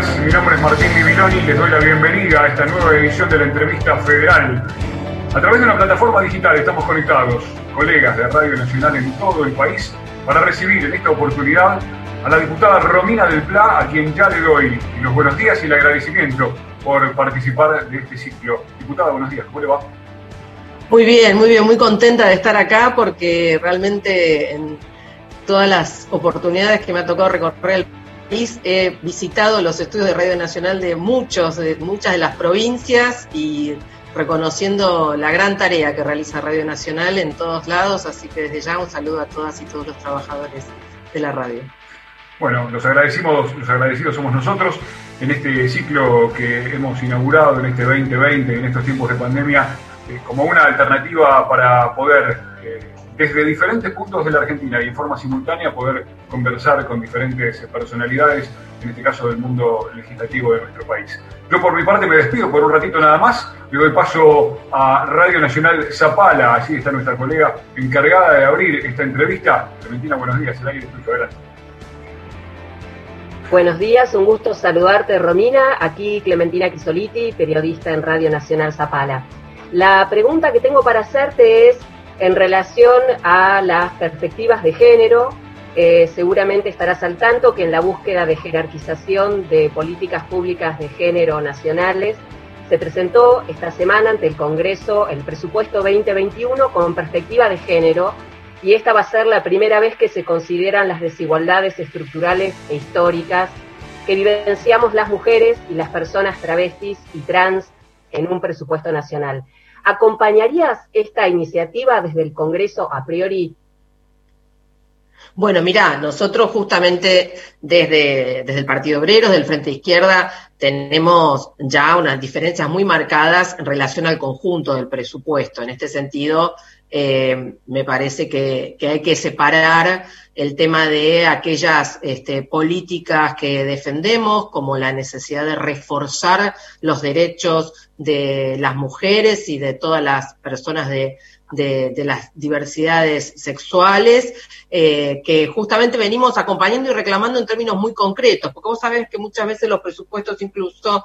días. Mi nombre es Martín Miviloni y les doy la bienvenida a esta nueva edición de la entrevista federal. A través de una plataforma digital estamos conectados, colegas de Radio Nacional en todo el país, para recibir en esta oportunidad a la diputada Romina del Pla, a quien ya le doy los buenos días y el agradecimiento por participar de este ciclo. Diputada, buenos días, ¿cómo le va? Muy bien, muy bien, muy contenta de estar acá porque realmente en todas las oportunidades que me ha tocado recorrer el he visitado los estudios de Radio Nacional de muchos, de muchas de las provincias y reconociendo la gran tarea que realiza Radio Nacional en todos lados, así que desde ya un saludo a todas y todos los trabajadores de la radio. Bueno, los agradecimos, los agradecidos somos nosotros en este ciclo que hemos inaugurado en este 2020, en estos tiempos de pandemia, eh, como una alternativa para poder, eh, desde diferentes puntos de la Argentina y en forma simultánea, poder conversar con diferentes personalidades, en este caso del mundo legislativo de nuestro país. Yo por mi parte me despido por un ratito nada más, le doy paso a Radio Nacional Zapala, allí está nuestra colega encargada de abrir esta entrevista. Clementina, buenos días, el aire es tuyo, adelante. Buenos días, un gusto saludarte, Romina. Aquí Clementina Crisoliti, periodista en Radio Nacional Zapala. La pregunta que tengo para hacerte es en relación a las perspectivas de género. Eh, seguramente estarás al tanto que en la búsqueda de jerarquización de políticas públicas de género nacionales se presentó esta semana ante el Congreso el presupuesto 2021 con perspectiva de género y esta va a ser la primera vez que se consideran las desigualdades estructurales e históricas que vivenciamos las mujeres y las personas travestis y trans en un presupuesto nacional. ¿Acompañarías esta iniciativa desde el Congreso a priori? Bueno, mira, nosotros justamente desde, desde el Partido Obrero, desde el Frente Izquierda, tenemos ya unas diferencias muy marcadas en relación al conjunto del presupuesto. En este sentido, eh, me parece que, hay que separar el tema de aquellas este, políticas que defendemos, como la necesidad de reforzar los derechos de las mujeres y de todas las personas de, las diversidades sexuales, eh, que justamente venimos acompañando y reclamando en términos muy concretos, porque vos sabés que muchas veces los presupuestos incluso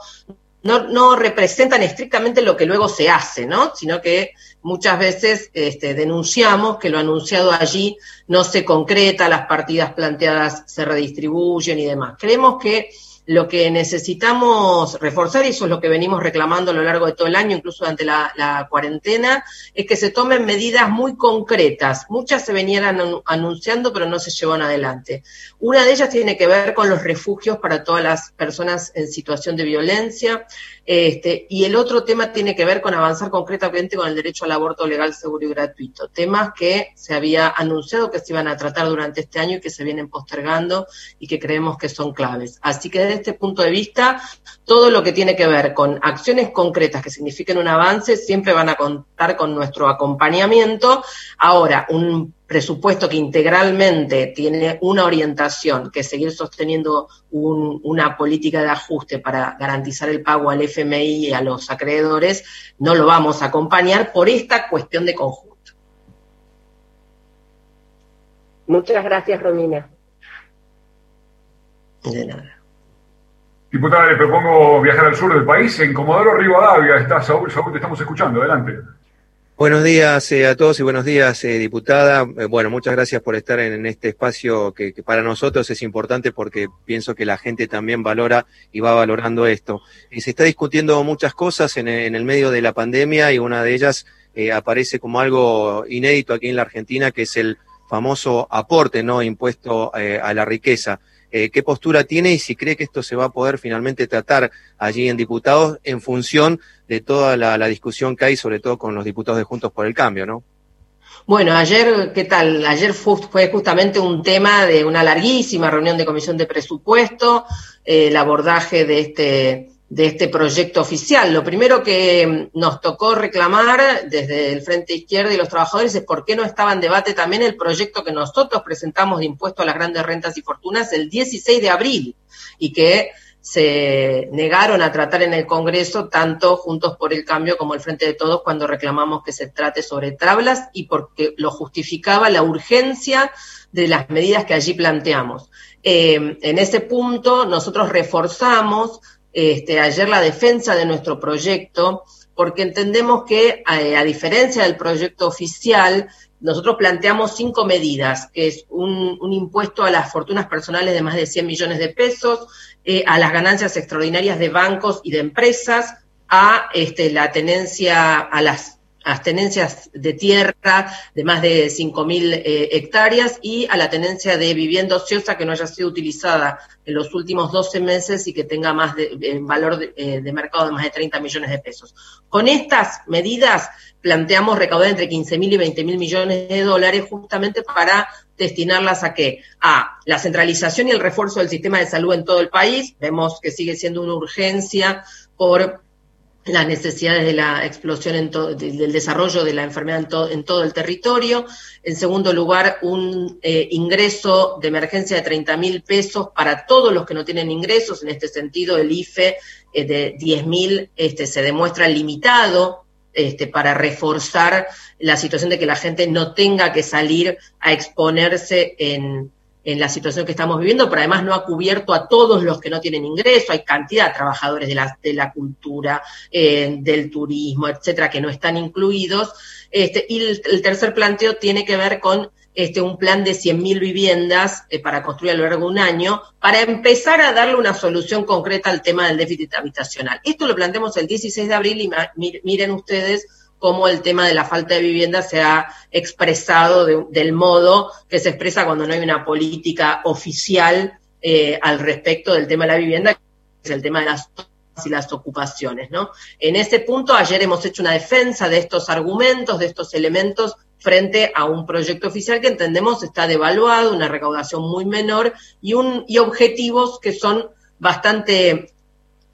no, representan estrictamente lo que luego se hace, ¿no? Sino que muchas veces este, denunciamos que lo anunciado allí no se concreta, las partidas planteadas se redistribuyen y demás. Creemos que lo que necesitamos reforzar, y eso es lo que venimos reclamando a lo largo de todo el año, incluso durante la, cuarentena, es que se tomen medidas muy concretas. Muchas se venían anunciando, pero no se llevan adelante. Una de ellas tiene que ver con los refugios para todas las personas en situación de violencia. Este, y el otro tema tiene que ver con avanzar concretamente con el derecho al aborto legal, seguro y gratuito. Temas que se había anunciado que se iban a tratar durante este año y que se vienen postergando y que creemos que son claves. Así que desde este punto de vista, todo lo que tiene que ver con acciones concretas que signifiquen un avance siempre van a contar con nuestro acompañamiento. Ahora, un presupuesto que integralmente tiene una orientación, que es seguir sosteniendo una política de ajuste para garantizar el pago al FMI y a los acreedores, no lo vamos a acompañar por esta cuestión de conjunto. Muchas gracias, Romina. De nada. Diputada, le propongo viajar al sur del país. En Comodoro Rivadavia está Saúl. Saúl, te estamos escuchando. Adelante. Buenos días eh, a todos y buenos días, eh, diputada. Eh, bueno, muchas gracias por estar en, este espacio que, para nosotros es importante porque pienso que la gente también valora y va valorando esto. Se está discutiendo muchas cosas en, en, el medio de la pandemia y una de ellas aparece como algo inédito aquí en la Argentina, que es el famoso aporte no impuesto a la riqueza. Eh, qué postura tiene y si cree que esto se va a poder finalmente tratar allí en diputados en función de toda la, discusión que hay, sobre todo con los diputados de Juntos por el Cambio, ¿no? Bueno, ayer, ¿qué tal? Ayer fue justamente un tema de una larguísima reunión de comisión de presupuesto, eh, el abordaje de este de este proyecto oficial. Lo primero que nos tocó reclamar desde el Frente Izquierdo y los trabajadores es por qué no estaba en debate también el proyecto que nosotros presentamos de impuesto a las grandes rentas y fortunas el 16 de abril y que se negaron a tratar en el Congreso, tanto Juntos por el Cambio como el Frente de Todos, cuando reclamamos que se trate sobre tablas y porque lo justificaba la urgencia de las medidas que allí planteamos. Eh, en ese punto, nosotros reforzamos este, ayer la defensa de nuestro proyecto, porque entendemos que, a, diferencia del proyecto oficial, nosotros planteamos cinco medidas, que es un, un, impuesto a las fortunas personales de más de 100 millones de pesos, eh, a las ganancias extraordinarias de bancos y de empresas, a este, la tenencia, a las, tenencias de tierra de más de 5.000 eh, hectáreas y a la tenencia de vivienda ociosa que no haya sido utilizada en los últimos 12 meses y que tenga más de, valor de, eh, de, mercado de más de 30 millones de pesos. Con estas medidas planteamos recaudar entre 15.000 y 20.000 millones de dólares justamente para destinarlas a qué? A la centralización y el refuerzo del sistema de salud en todo el país. Vemos que sigue siendo una urgencia por las necesidades de la explosión en del desarrollo de la enfermedad en, en, todo el territorio. En segundo lugar, un eh, ingreso de emergencia de 30 mil pesos para todos los que no tienen ingresos. En este sentido, el IFE eh, de 10 mil este, se demuestra limitado este, para reforzar la situación de que la gente no tenga que salir a exponerse en, la situación que estamos viviendo, pero además no ha cubierto a todos los que no tienen ingreso, hay cantidad de trabajadores de la, de la cultura, eh, del turismo, etcétera, que no están incluidos. Este, y el, tercer planteo tiene que ver con este, un plan de 100.000 viviendas eh, para construir a lo largo de un año, para empezar a darle una solución concreta al tema del déficit habitacional. Esto lo planteamos el 16 de abril y miren ustedes cómo el tema de la falta de vivienda se ha expresado del modo que se expresa cuando no hay una política oficial eh, al respecto del tema de la vivienda, que es el tema de las y las ocupaciones, ¿no? En ese punto, ayer hemos hecho una defensa de estos argumentos, de estos elementos frente a un proyecto oficial que entendemos está devaluado, una recaudación muy menor y, objetivos que son bastante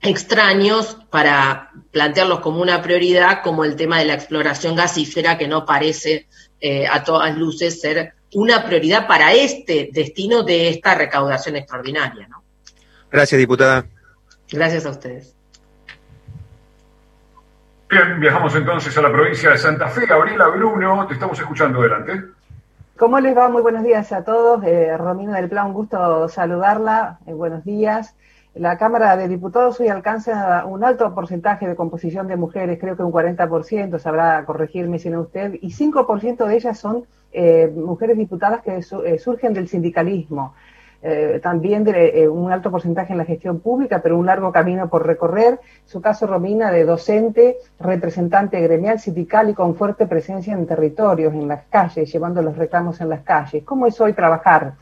extraños para plantearlos como una prioridad, como el tema de la exploración gasífera, que no parece eh, a todas luces ser una prioridad para este destino de esta recaudación extraordinaria. ¿no? Gracias, diputada. Gracias a ustedes. Bien, viajamos entonces a la provincia de Santa Fe. Gabriela Bruno, te estamos escuchando adelante. ¿Cómo les va? Muy buenos días a todos. Eh, Romina del Plan, un gusto saludarla. Eh, buenos días. La Cámara de Diputados hoy alcanza un alto porcentaje de composición de mujeres, creo que un 40%, sabrá corregirme si no usted, y 5% de ellas son eh, mujeres diputadas que eh, surgen del sindicalismo. Eh, también eh, un alto porcentaje en la gestión pública, pero un largo camino por recorrer. Su caso, Romina, de docente, representante gremial, sindical y con fuerte presencia en territorios, en las calles, llevando los reclamos en las calles. ¿Cómo es hoy trabajar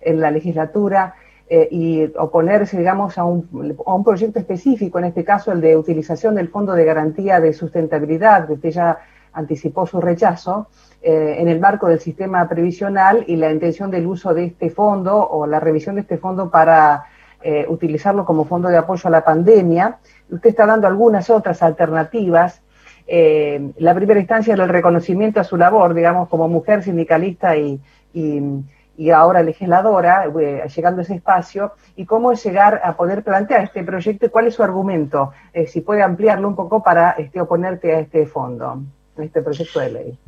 en la legislatura? Eh, y oponerse, digamos, a un, a un, proyecto específico, en este caso el de utilización del Fondo de Garantía de Sustentabilidad, que usted ya anticipó su rechazo, eh, en el marco del sistema previsional y la intención del uso de este fondo o la revisión de este fondo para eh, utilizarlo como fondo de apoyo a la pandemia. Usted está dando algunas otras alternativas. La primera instancia era el reconocimiento a su labor, digamos, como mujer sindicalista y, ahora legisladora, llegando a ese espacio, y cómo llegar a poder plantear este proyecto y cuál es su argumento, si puede ampliarlo un poco para este, oponerte a este fondo, a este proyecto de ley.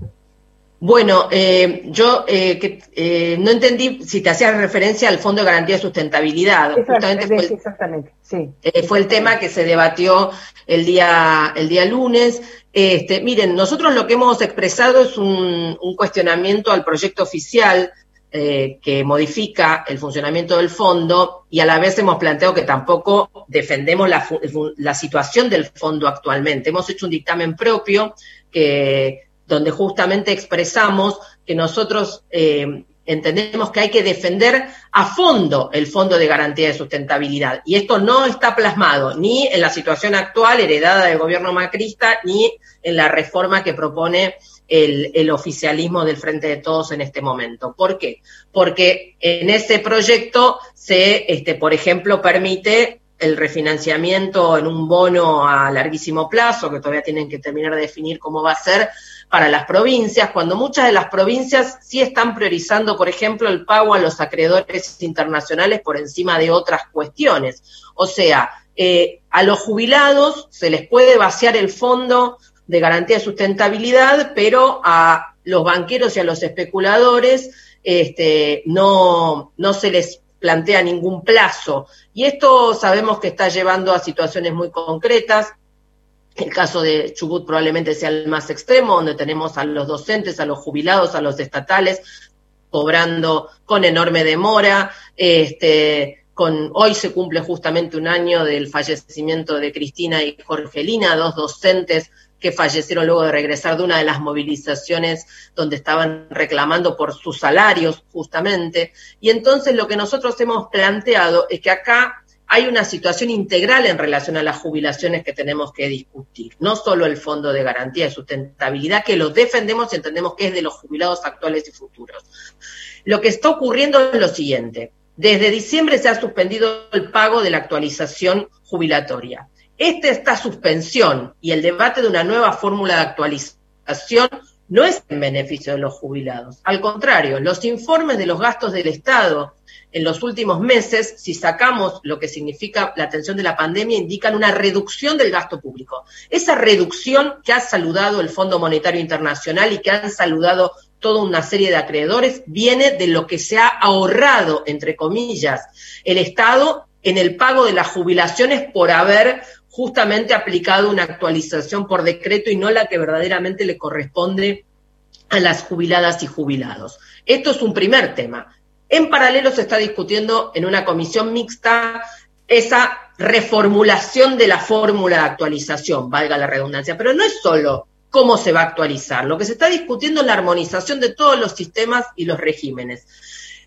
Bueno, eh, yo eh, eh, no entendí si te hacías referencia al Fondo de Garantía de Sustentabilidad. Justamente fue el, exactamente, sí. fue el tema que se debatió el día, el día lunes. Este, miren, nosotros lo que hemos expresado es un, cuestionamiento al proyecto oficial que modifica el funcionamiento del fondo y a la vez hemos planteado que tampoco defendemos la, la situación del fondo actualmente. Hemos hecho un dictamen propio que donde justamente expresamos que nosotros eh, entendemos que hay que defender a fondo el Fondo de Garantía de Sustentabilidad. Y esto no está plasmado ni en la situación actual heredada del gobierno macrista, ni en la reforma que propone el, oficialismo del Frente de Todos en este momento. ¿Por qué? Porque en ese proyecto se, este, por ejemplo, permite el refinanciamiento en un bono a larguísimo plazo, que todavía tienen que terminar de definir cómo va a ser, para las provincias, cuando muchas de las provincias sí están priorizando, por ejemplo, el pago a los acreedores internacionales por encima de otras cuestiones. O sea, eh, a los jubilados se les puede vaciar el fondo de garantía de sustentabilidad, pero a los banqueros y a los especuladores este, no, no se les plantea ningún plazo. Y esto sabemos que está llevando a situaciones muy concretas. El caso de Chubut probablemente sea el más extremo, donde tenemos a los docentes, a los jubilados, a los estatales cobrando con enorme demora. Este, hoy se cumple justamente un año del fallecimiento de Cristina y Jorgelina, dos docentes que fallecieron luego de regresar de una de las movilizaciones donde estaban reclamando por sus salarios justamente. Y entonces lo que nosotros hemos planteado es que acá hay una situación integral en relación a las jubilaciones que tenemos que discutir, no solo el Fondo de Garantía de Sustentabilidad, que lo defendemos y entendemos que es de los jubilados actuales y futuros. Lo que está ocurriendo es lo siguiente. Desde diciembre se ha suspendido el pago de la actualización jubilatoria. Esta, suspensión y el debate de una nueva fórmula de actualización no es en beneficio de los jubilados. Al contrario, los informes de los gastos del Estado en los últimos meses, si sacamos lo que significa la atención de la pandemia, indican una reducción del gasto público. Esa reducción que ha saludado el Fondo Monetario Internacional y que han saludado toda una serie de acreedores viene de lo que se ha ahorrado, entre comillas, el Estado en el pago de las jubilaciones por haber justamente aplicado una actualización por decreto y no la que verdaderamente le corresponde a las jubiladas y jubilados. Esto es un primer tema. En paralelo se está discutiendo en una comisión mixta esa reformulación de la fórmula de actualización, valga la redundancia, pero no es solo cómo se va a actualizar, lo que se está discutiendo es la armonización de todos los sistemas y los regímenes.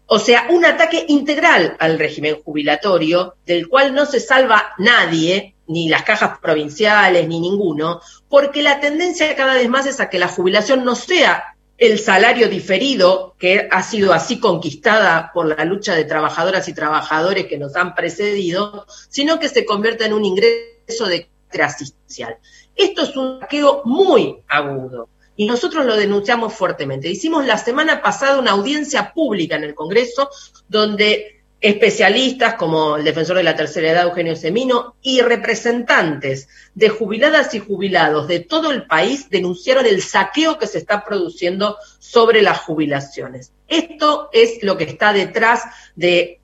O sea, un ataque integral al régimen jubilatorio, del cual no se salva nadie, ni las cajas provinciales, ni ninguno, porque la tendencia cada vez más es a que la jubilación no sea el salario diferido, que ha sido así conquistada por la lucha de trabajadoras y trabajadores que nos han precedido, sino que se convierta en un ingreso de asistencial. Esto es un saqueo muy agudo y nosotros lo denunciamos fuertemente. Hicimos la semana pasada una audiencia pública en el Congreso donde especialistas como el defensor de la tercera edad, Eugenio Semino, y representantes de jubiladas y jubilados de todo el país denunciaron el saqueo que se está produciendo sobre las jubilaciones. Esto es lo que está detrás de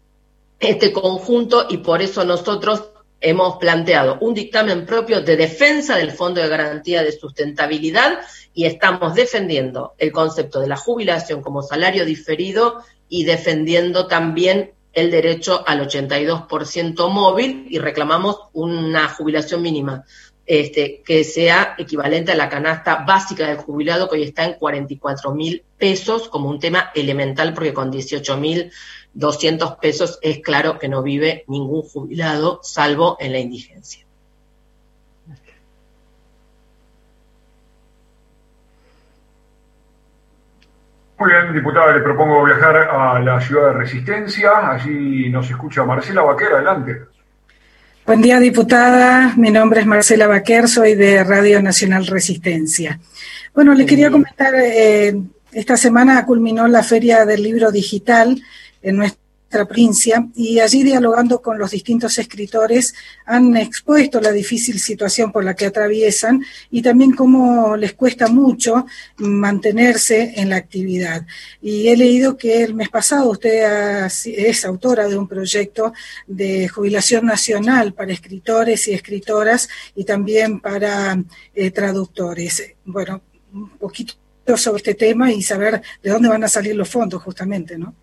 este conjunto y por eso nosotros hemos planteado un dictamen propio de defensa del Fondo de Garantía de Sustentabilidad y estamos defendiendo el concepto de la jubilación como salario diferido y defendiendo también el derecho al 82% móvil y reclamamos una jubilación mínima este, que sea equivalente a la canasta básica del jubilado que hoy está en 44 mil pesos como un tema elemental porque con 18 mil 200 pesos es claro que no vive ningún jubilado, salvo en la indigencia. Muy bien, diputada, le propongo viajar a la ciudad de Resistencia. Allí nos escucha Marcela Baquer, adelante. Buen día, diputada. Mi nombre es Marcela Baquer, soy de Radio Nacional Resistencia. Bueno, le quería comentar, eh, esta semana culminó la Feria del Libro Digital en nuestra provincia y allí dialogando con los distintos escritores han expuesto la difícil situación por la que atraviesan y también cómo les cuesta mucho mantenerse en la actividad. Y he leído que el mes pasado usted es autora de un proyecto de jubilación nacional para escritores y escritoras y también para eh, traductores. Bueno, un poquito sobre este tema y saber de dónde van a salir los fondos justamente, ¿no?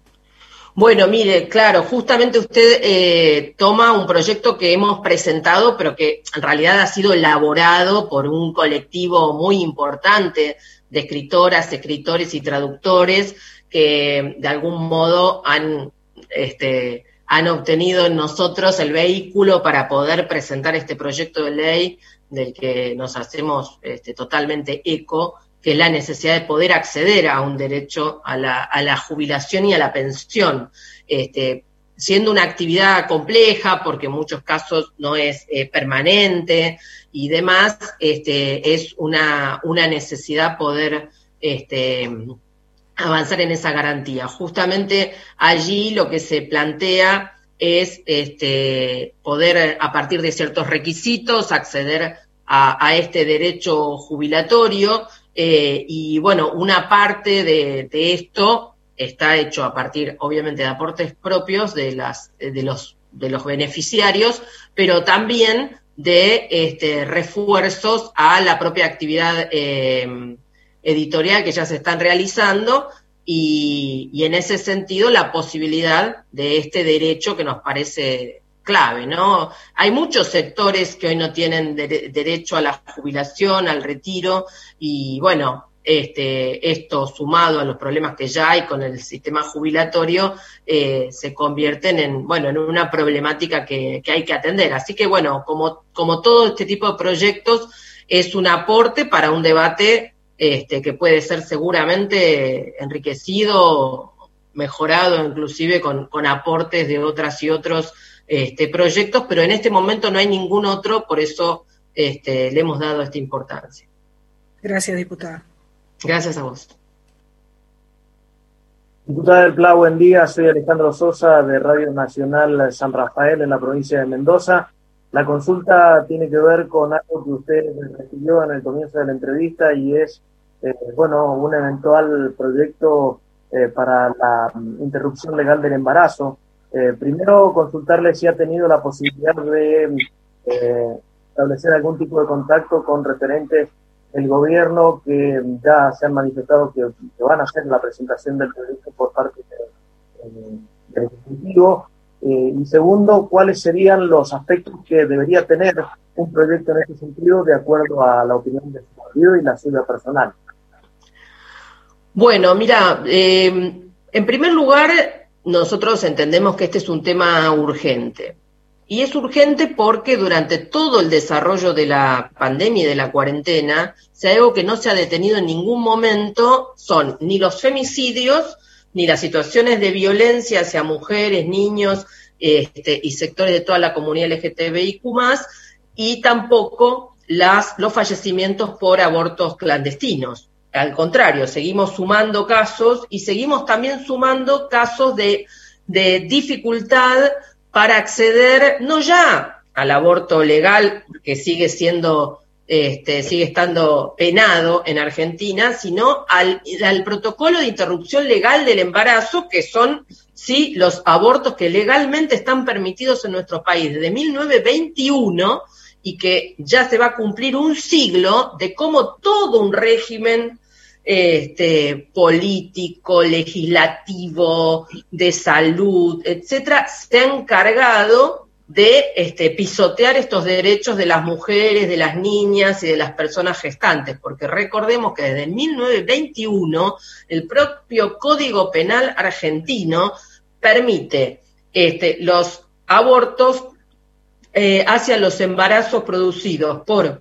Bueno, mire, claro, justamente usted eh, toma un proyecto que hemos presentado, pero que en realidad ha sido elaborado por un colectivo muy importante de escritoras, escritores y traductores que de algún modo han, este, han obtenido en nosotros el vehículo para poder presentar este proyecto de ley del que nos hacemos este, totalmente eco que es la necesidad de poder acceder a un derecho a la, jubilación y a la pensión. Este, siendo una actividad compleja, porque en muchos casos no es eh, permanente y demás, este, es una, necesidad poder este, avanzar en esa garantía. Justamente allí lo que se plantea es poder, a partir de ciertos requisitos, acceder a, este derecho jubilatorio. Eh, y bueno, una parte de, esto está hecho a partir, obviamente, de aportes propios de, las, de, los, de los beneficiarios, pero también de este, refuerzos a la propia actividad eh, editorial que ya se están realizando y, en ese sentido la posibilidad de este derecho que nos parece clave, ¿no? Hay muchos sectores que hoy no tienen derecho a la jubilación, al retiro, y bueno, este, esto sumado a los problemas que ya hay con el sistema jubilatorio, eh, se convierten en, bueno, en una problemática que, hay que atender. Así que bueno, como, como todo este tipo de proyectos, es un aporte para un debate este, que puede ser seguramente enriquecido, mejorado inclusive con, aportes de otras y otros este, proyectos, pero en este momento no hay ningún otro, por eso este, le hemos dado esta importancia. Gracias, diputada. Gracias a vos. Diputada del Pla, buen día. Soy Alejandro Sosa de Radio Nacional San Rafael en la provincia de Mendoza. La consulta tiene que ver con algo que usted recibió en el comienzo de la entrevista y es, eh, bueno, un eventual proyecto eh, para la interrupción legal del embarazo. Eh, primero, consultarle si ha tenido la posibilidad de establecer algún tipo de contacto con referentes del gobierno que ya se han manifestado que, van a hacer la presentación del proyecto por parte del Ejecutivo eh, y segundo, ¿cuáles serían los aspectos que debería tener un proyecto en este sentido de acuerdo a la opinión de su partido y la suya personal? Bueno, mira, eh, en primer lugar, nosotros entendemos que este es un tema urgente. Y es urgente porque durante todo el desarrollo de la pandemia y de la cuarentena, si hay algo que no se ha detenido en ningún momento son ni los femicidios, ni las situaciones de violencia hacia mujeres, niños este, y sectores de toda la comunidad LGTBIQ y tampoco los fallecimientos por abortos clandestinos. Al contrario, seguimos sumando casos y seguimos también sumando casos de, dificultad para acceder no ya al aborto legal, que sigue siendo este, sigue estando penado en Argentina, sino al, protocolo de interrupción legal del embarazo, que son sí los abortos que legalmente están permitidos en nuestro país desde 1921 y que ya se va a cumplir un siglo de cómo todo un régimen este, político, legislativo, de salud, etcétera, se ha encargado de este, pisotear estos derechos de las mujeres, de las niñas y de las personas gestantes, porque recordemos que desde 1921 el propio Código Penal argentino permite este, los abortos eh, hacia los embarazos producidos por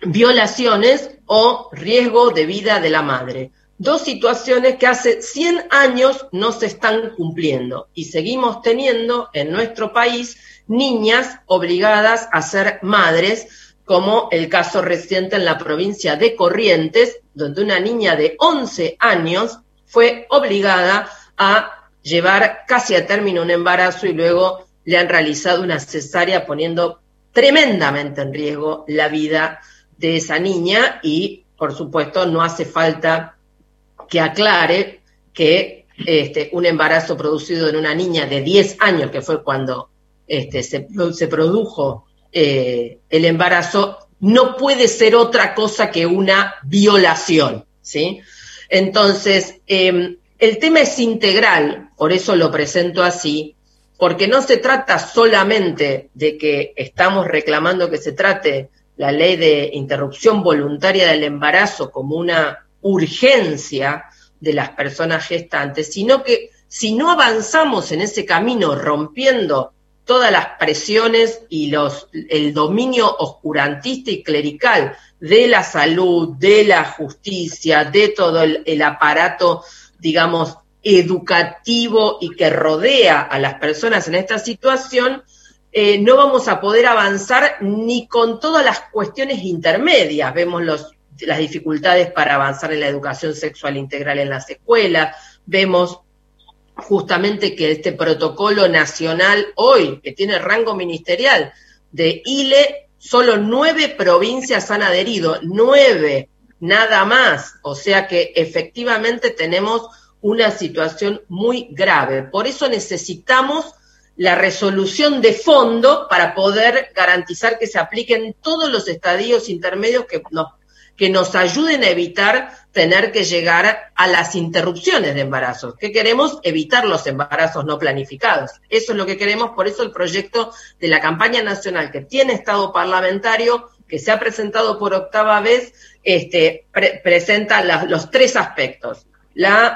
violaciones o riesgo de vida de la madre. Dos situaciones que hace 100 años no se están cumpliendo y seguimos teniendo en nuestro país niñas obligadas a ser madres, como el caso reciente en la provincia de Corrientes, donde una niña de 11 años fue obligada a llevar casi a término un embarazo y luego le han realizado una cesárea poniendo tremendamente en riesgo la vida de esa niña y, por supuesto, no hace falta que aclare que este, un embarazo producido en una niña de 10 años, que fue cuando este, se, produjo eh, el embarazo, no puede ser otra cosa que una violación, ¿sí? Entonces, em, el tema es integral, por eso lo presento así, porque no se trata solamente de que estamos reclamando que se trate la ley de interrupción voluntaria del embarazo como una urgencia de las personas gestantes, sino que si no avanzamos en ese camino rompiendo todas las presiones y los, el dominio oscurantista y clerical de la salud, de la justicia, de todo el, aparato, digamos, educativo y que rodea a las personas en esta situación, eh, no vamos a poder avanzar ni con todas las cuestiones intermedias. Vemos las dificultades para avanzar en la educación sexual integral en las escuelas, vemos justamente que este protocolo nacional hoy, que tiene rango ministerial de ILE, solo nueve provincias han adherido, nueve, nada más. O sea que efectivamente tenemos una situación muy grave. Por eso necesitamos la resolución de fondo para poder garantizar que se apliquen todos los estadios intermedios que nos, que nos ayuden a evitar tener que llegar a las interrupciones de embarazos. ¿Qué queremos? Evitar los embarazos no planificados. Eso es lo que queremos, por eso el proyecto de la campaña nacional que tiene estado parlamentario, que se ha presentado por octava vez, este, presenta los tres aspectos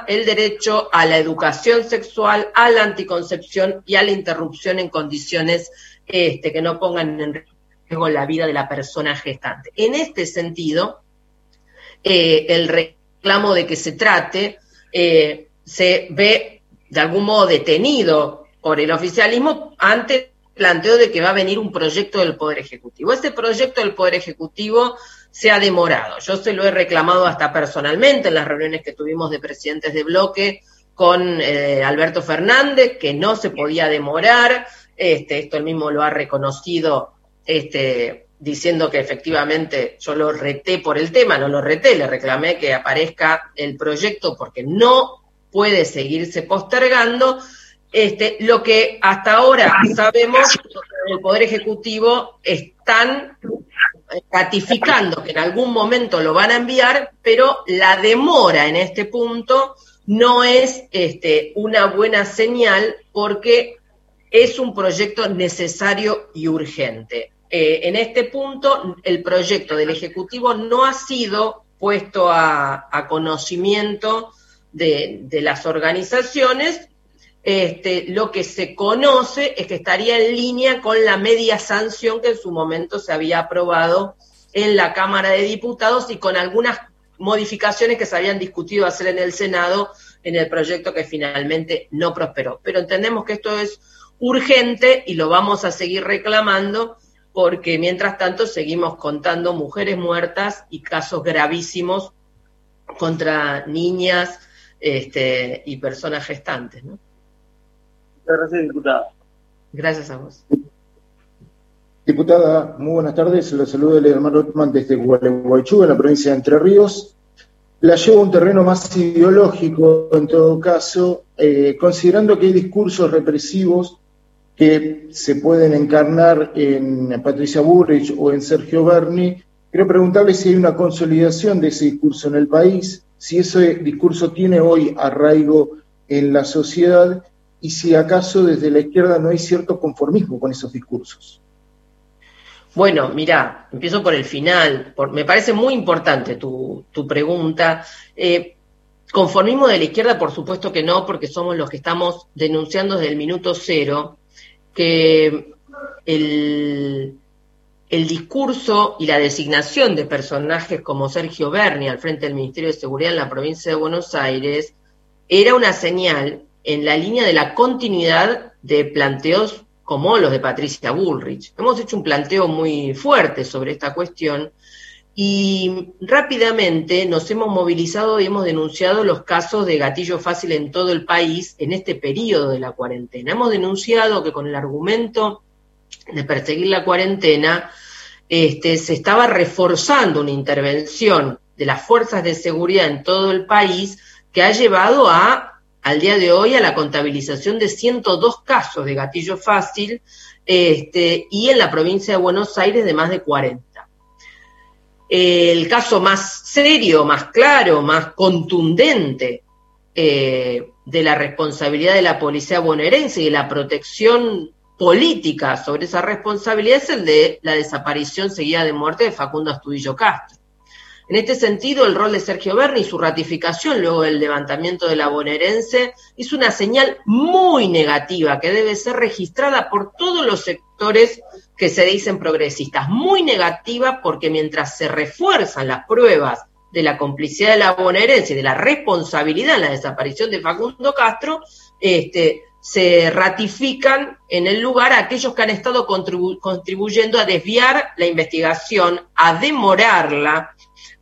el derecho a la educación sexual, a la anticoncepción y a la interrupción en condiciones este, que no pongan en riesgo la vida de la persona gestante. En este sentido, eh, el reclamo de que se trate eh, se ve de algún modo detenido por el oficialismo ante el planteo de que va a venir un proyecto del Poder Ejecutivo. Este proyecto del Poder Ejecutivo se ha demorado. Yo se lo he reclamado hasta personalmente en las reuniones que tuvimos de presidentes de bloque con eh, Alberto Fernández, que no se podía demorar. Este, esto él mismo lo ha reconocido, este, diciendo que efectivamente yo lo reté por el tema, no lo reté, le reclamé que aparezca el proyecto porque no puede seguirse postergando. Este, lo que hasta ahora sabemos el Poder Ejecutivo están ratificando que en algún momento lo van a enviar, pero la demora en este punto no es este, una buena señal porque es un proyecto necesario y urgente. Eh, en este punto, el proyecto del Ejecutivo no ha sido puesto a, conocimiento de, de las organizaciones este, lo que se conoce es que estaría en línea con la media sanción que en su momento se había aprobado en la Cámara de Diputados y con algunas modificaciones que se habían discutido hacer en el Senado en el proyecto que finalmente no prosperó. Pero entendemos que esto es urgente y lo vamos a seguir reclamando porque mientras tanto seguimos contando mujeres muertas y casos gravísimos contra niñas este, y personas gestantes. Gracias, diputada. Gracias a vos. Diputada, muy buenas tardes. La saludo de hermano Rotman desde Gualeguaychú, en la provincia de Entre Ríos. La llevo a un terreno más ideológico, en todo caso, eh, considerando que hay discursos represivos que se pueden encarnar en Patricia Burrich o en Sergio Berni. Quiero preguntarle si hay una consolidación de ese discurso en el país, si ese discurso tiene hoy arraigo en la sociedad y si acaso desde la izquierda no hay cierto conformismo con esos discursos. Bueno, mira, empiezo por el final. me parece muy importante tu, pregunta. Eh, conformismo de la izquierda, por supuesto que no, porque somos los que estamos denunciando desde el minuto cero que el, el discurso y la designación de personajes como Sergio Berni al frente del Ministerio de Seguridad en la provincia de Buenos Aires era una señal en la línea de la continuidad de planteos como los de Patricia Bullrich. Hemos hecho un planteo muy fuerte sobre esta cuestión y rápidamente nos hemos movilizado y hemos denunciado los casos de gatillo fácil en todo el país en este periodo de la cuarentena. Hemos denunciado que con el argumento de perseguir la cuarentena este, se estaba reforzando una intervención de las fuerzas de seguridad en todo el país que ha llevado a al día de hoy a la contabilización de 102 casos de gatillo fácil este, y en la provincia de Buenos Aires de más de 40. El caso más serio, más claro, más contundente eh, de la responsabilidad de la policía bonaerense y de la protección política sobre esa responsabilidad es el de la desaparición seguida de muerte de Facundo Astudillo Castro. En este sentido, el rol de Sergio Berni y su ratificación luego del levantamiento de la bonaerense es una señal muy negativa que debe ser registrada por todos los sectores que se dicen progresistas. Muy negativa porque mientras se refuerzan las pruebas de la complicidad de la bonaerense y de la responsabilidad en la desaparición de Facundo Castro, este, se ratifican en el lugar aquellos que han estado contribuyendo a desviar la investigación, a demorarla,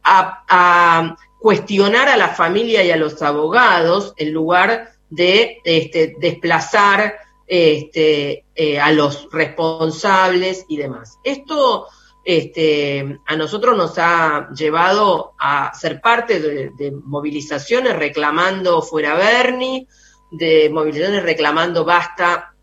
a, cuestionar a la familia y a los abogados en lugar de este, desplazar este, eh, a los responsables y demás. Esto este, a nosotros nos ha llevado a ser parte de, movilizaciones reclamando fuera Bernie, de movilizaciones reclamando basta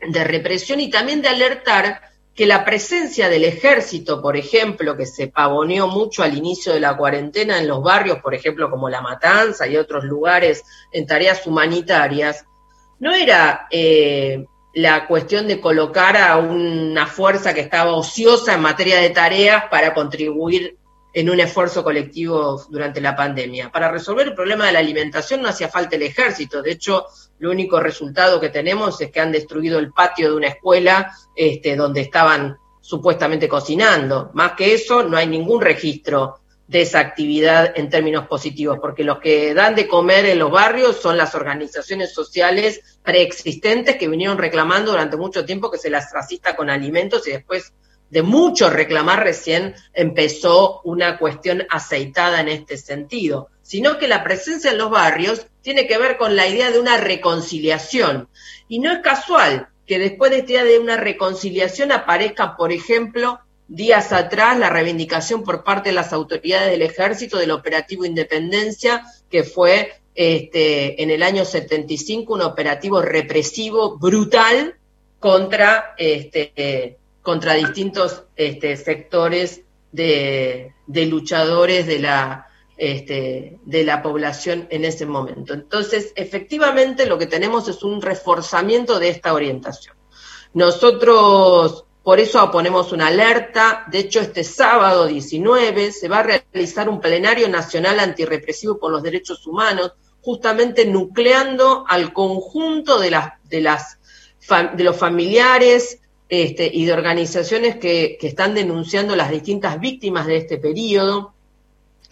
de represión y también de alertar que la presencia del ejército, por ejemplo, que se pavoneó mucho al inicio de la cuarentena en los barrios, por ejemplo, como La Matanza y otros lugares en tareas humanitarias, no era eh, la cuestión de colocar a una fuerza que estaba ociosa en materia de tareas para contribuir en un esfuerzo colectivo durante la pandemia. Para resolver el problema de la alimentación no hacía falta el ejército. De hecho, lo único resultado que tenemos es que han destruido el patio de una escuela este, donde estaban supuestamente cocinando. Más que eso, no hay ningún registro de esa actividad en términos positivos, porque los que dan de comer en los barrios son las organizaciones sociales preexistentes que vinieron reclamando durante mucho tiempo que se las asista con alimentos y después de mucho reclamar recién empezó una cuestión aceitada en este sentido, sino que la presencia en los barrios tiene que ver con la idea de una reconciliación. Y no es casual que después de esta idea de una reconciliación aparezca, por ejemplo, días atrás la reivindicación por parte de las autoridades del ejército del operativo Independencia, que fue este, en el año 75 un operativo represivo brutal contra, este, contra distintos este, sectores de, luchadores de la, este, de la población en ese momento. Entonces, efectivamente, lo que tenemos es un reforzamiento de esta orientación. Nosotros por eso ponemos una alerta. De hecho, este sábado 19 se va a realizar un plenario nacional antirrepresivo por los derechos humanos, justamente nucleando al conjunto de, las, de, las, de los familiares este, y de organizaciones que, están denunciando las distintas víctimas de este periodo.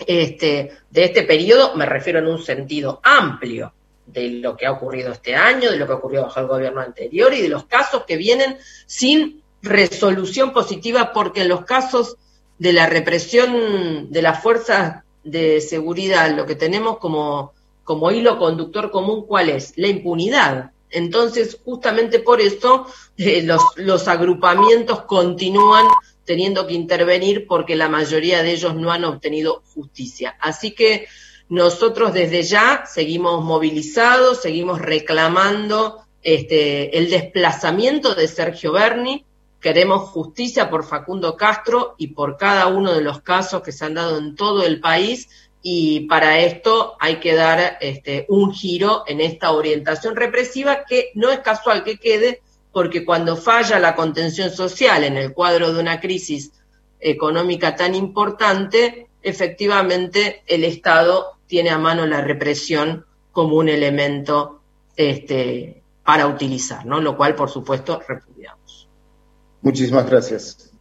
Este, de este periodo me refiero en un sentido amplio de lo que ha ocurrido este año, de lo que ha ocurrido bajo el gobierno anterior y de los casos que vienen sin resolución positiva porque en los casos de la represión de las fuerzas de seguridad, lo que tenemos como, como hilo conductor común, ¿cuál es? La impunidad. Entonces, justamente por eso eh, los, agrupamientos continúan teniendo que intervenir porque la mayoría de ellos no han obtenido justicia. Así que nosotros desde ya seguimos movilizados, seguimos reclamando este, el desplazamiento de Sergio Berni, Queremos justicia por Facundo Castro y por cada uno de los casos que se han dado en todo el país y para esto hay que dar este, un giro en esta orientación represiva que no es casual que quede porque cuando falla la contención social en el cuadro de una crisis económica tan importante, efectivamente el Estado tiene a mano la represión como un elemento este, para utilizar. Lo cual, por supuesto, repudiamos. Muchísimas gracias.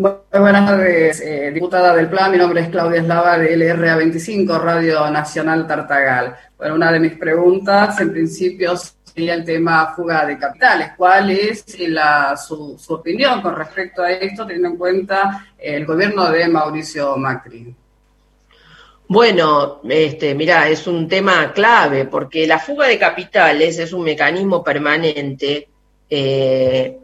Buenas tardes, eh, diputada del Plan. Mi nombre es Claudia Eslava de LRA25, Radio Nacional Tartagal. Bueno, una de mis preguntas, en principio, sería el tema fuga de capitales. ¿Cuál es la, su, su, opinión con respecto a esto, teniendo en cuenta el gobierno de Mauricio Macri? Bueno, este, mira, es un tema clave porque la fuga de capitales es un mecanismo permanente eh,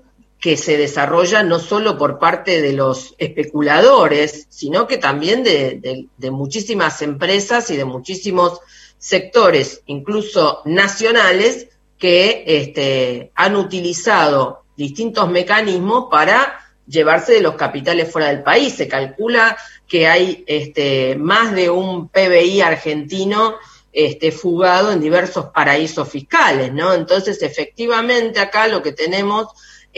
que se desarrolla no solo por parte de los especuladores, sino que también de, muchísimas empresas y de muchísimos sectores, incluso nacionales, que este, han utilizado distintos mecanismos para llevarse de los capitales fuera del país. Se calcula que hay este, más de un PBI argentino este, fugado en diversos paraísos fiscales, ¿no? Entonces, efectivamente, acá lo que tenemos